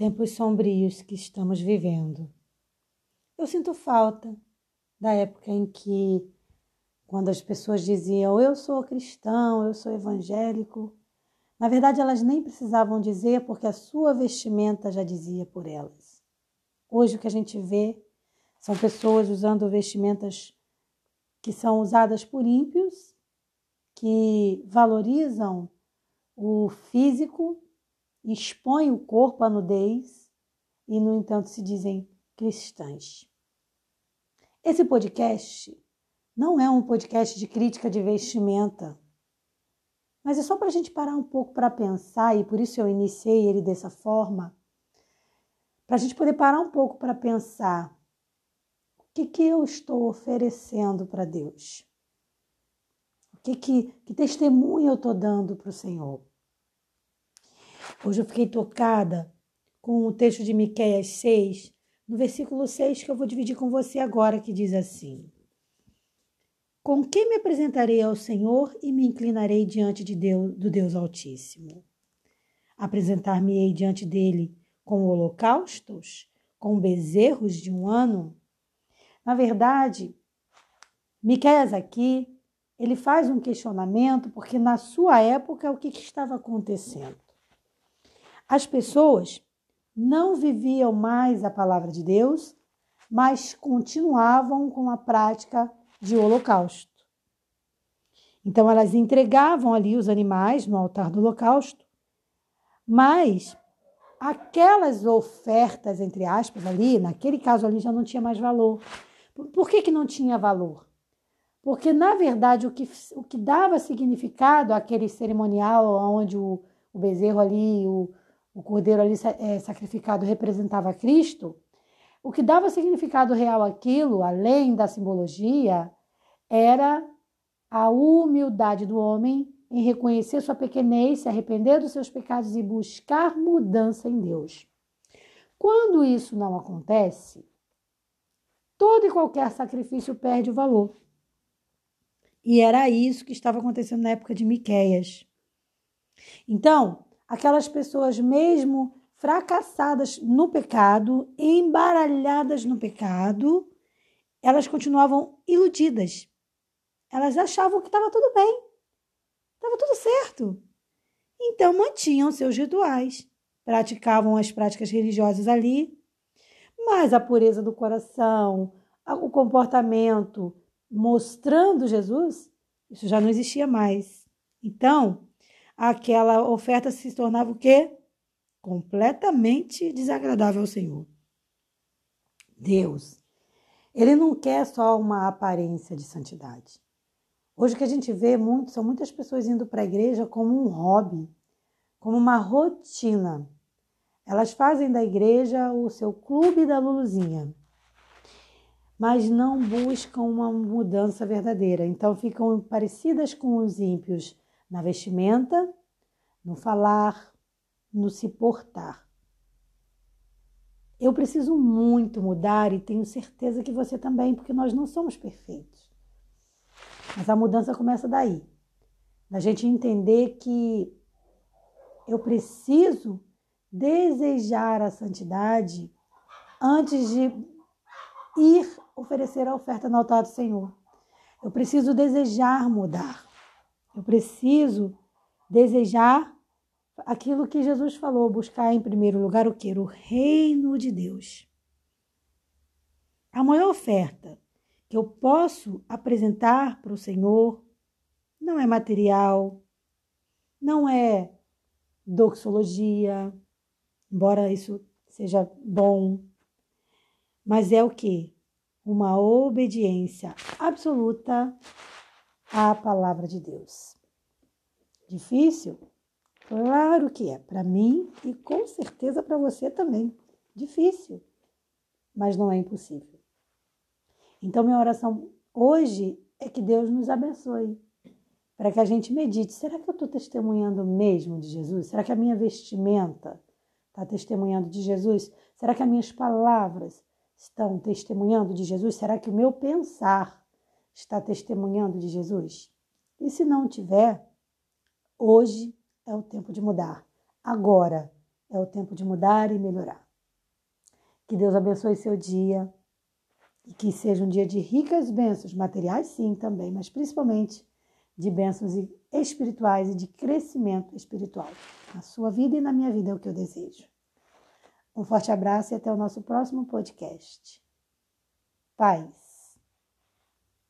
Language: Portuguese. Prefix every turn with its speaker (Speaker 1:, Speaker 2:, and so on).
Speaker 1: tempos sombrios que estamos vivendo. Eu sinto falta da época em que, quando as pessoas diziam eu sou cristão, eu sou evangélico, na verdade elas nem precisavam dizer porque a sua vestimenta já dizia por elas. Hoje o que a gente vê são pessoas usando vestimentas que são usadas por ímpios, que valorizam o físico expõem o corpo à nudez e, no entanto, se dizem cristãs. Esse podcast não é um podcast de crítica de vestimenta, mas é só para a gente parar um pouco para pensar, e por isso eu iniciei ele dessa forma, para a gente poder parar um pouco para pensar o que, que eu estou oferecendo para Deus. O que, que, que testemunho eu estou dando para o Senhor? Hoje eu fiquei tocada com o texto de Miqueias 6, no versículo 6 que eu vou dividir com você agora, que diz assim: Com quem me apresentarei ao Senhor e me inclinarei diante de Deus, do Deus Altíssimo? Apresentar-me-ei diante dele com holocaustos, com bezerros de um ano? Na verdade, Miqueias aqui, ele faz um questionamento porque na sua época o que, que estava acontecendo? As pessoas não viviam mais a palavra de Deus, mas continuavam com a prática de holocausto. Então elas entregavam ali os animais no altar do holocausto, mas aquelas ofertas, entre aspas, ali, naquele caso ali já não tinha mais valor. Por que, que não tinha valor? Porque, na verdade, o que, o que dava significado àquele cerimonial onde o, o bezerro ali, o, o cordeiro ali é, sacrificado representava Cristo, o que dava significado real àquilo, além da simbologia, era a humildade do homem em reconhecer sua pequenez, se arrepender dos seus pecados e buscar mudança em Deus. Quando isso não acontece, todo e qualquer sacrifício perde o valor. E era isso que estava acontecendo na época de Miqueias. Então, aquelas pessoas mesmo fracassadas no pecado, embaralhadas no pecado, elas continuavam iludidas. Elas achavam que estava tudo bem, estava tudo certo. Então mantinham seus rituais, praticavam as práticas religiosas ali, mas a pureza do coração, o comportamento mostrando Jesus, isso já não existia mais. Então, aquela oferta se tornava o quê? Completamente desagradável ao Senhor. Deus, ele não quer só uma aparência de santidade. Hoje o que a gente vê muito são muitas pessoas indo para a igreja como um hobby, como uma rotina. Elas fazem da igreja o seu clube da Luluzinha, mas não buscam uma mudança verdadeira. Então ficam parecidas com os ímpios na vestimenta, no falar, no se portar. Eu preciso muito mudar e tenho certeza que você também, porque nós não somos perfeitos. Mas a mudança começa daí, da gente entender que eu preciso desejar a santidade antes de ir oferecer a oferta no altar do Senhor. Eu preciso desejar mudar. Eu preciso desejar aquilo que Jesus falou, buscar em primeiro lugar o que? O reino de Deus. A maior oferta que eu posso apresentar para o Senhor não é material, não é doxologia, embora isso seja bom, mas é o que? Uma obediência absoluta a palavra de Deus. Difícil? Claro que é, para mim e com certeza para você também. Difícil, mas não é impossível. Então, minha oração hoje é que Deus nos abençoe, para que a gente medite: será que eu estou testemunhando mesmo de Jesus? Será que a minha vestimenta está testemunhando de Jesus? Será que as minhas palavras estão testemunhando de Jesus? Será que o meu pensar está testemunhando de Jesus? E se não tiver, hoje é o tempo de mudar. Agora É o tempo de mudar e melhorar. Que Deus abençoe seu dia e que seja um dia de ricas bênçãos, materiais sim também, mas principalmente de bênçãos espirituais e de crescimento espiritual. Na sua vida e na minha vida é o que eu desejo. Um forte abraço e até o nosso próximo podcast. Paz.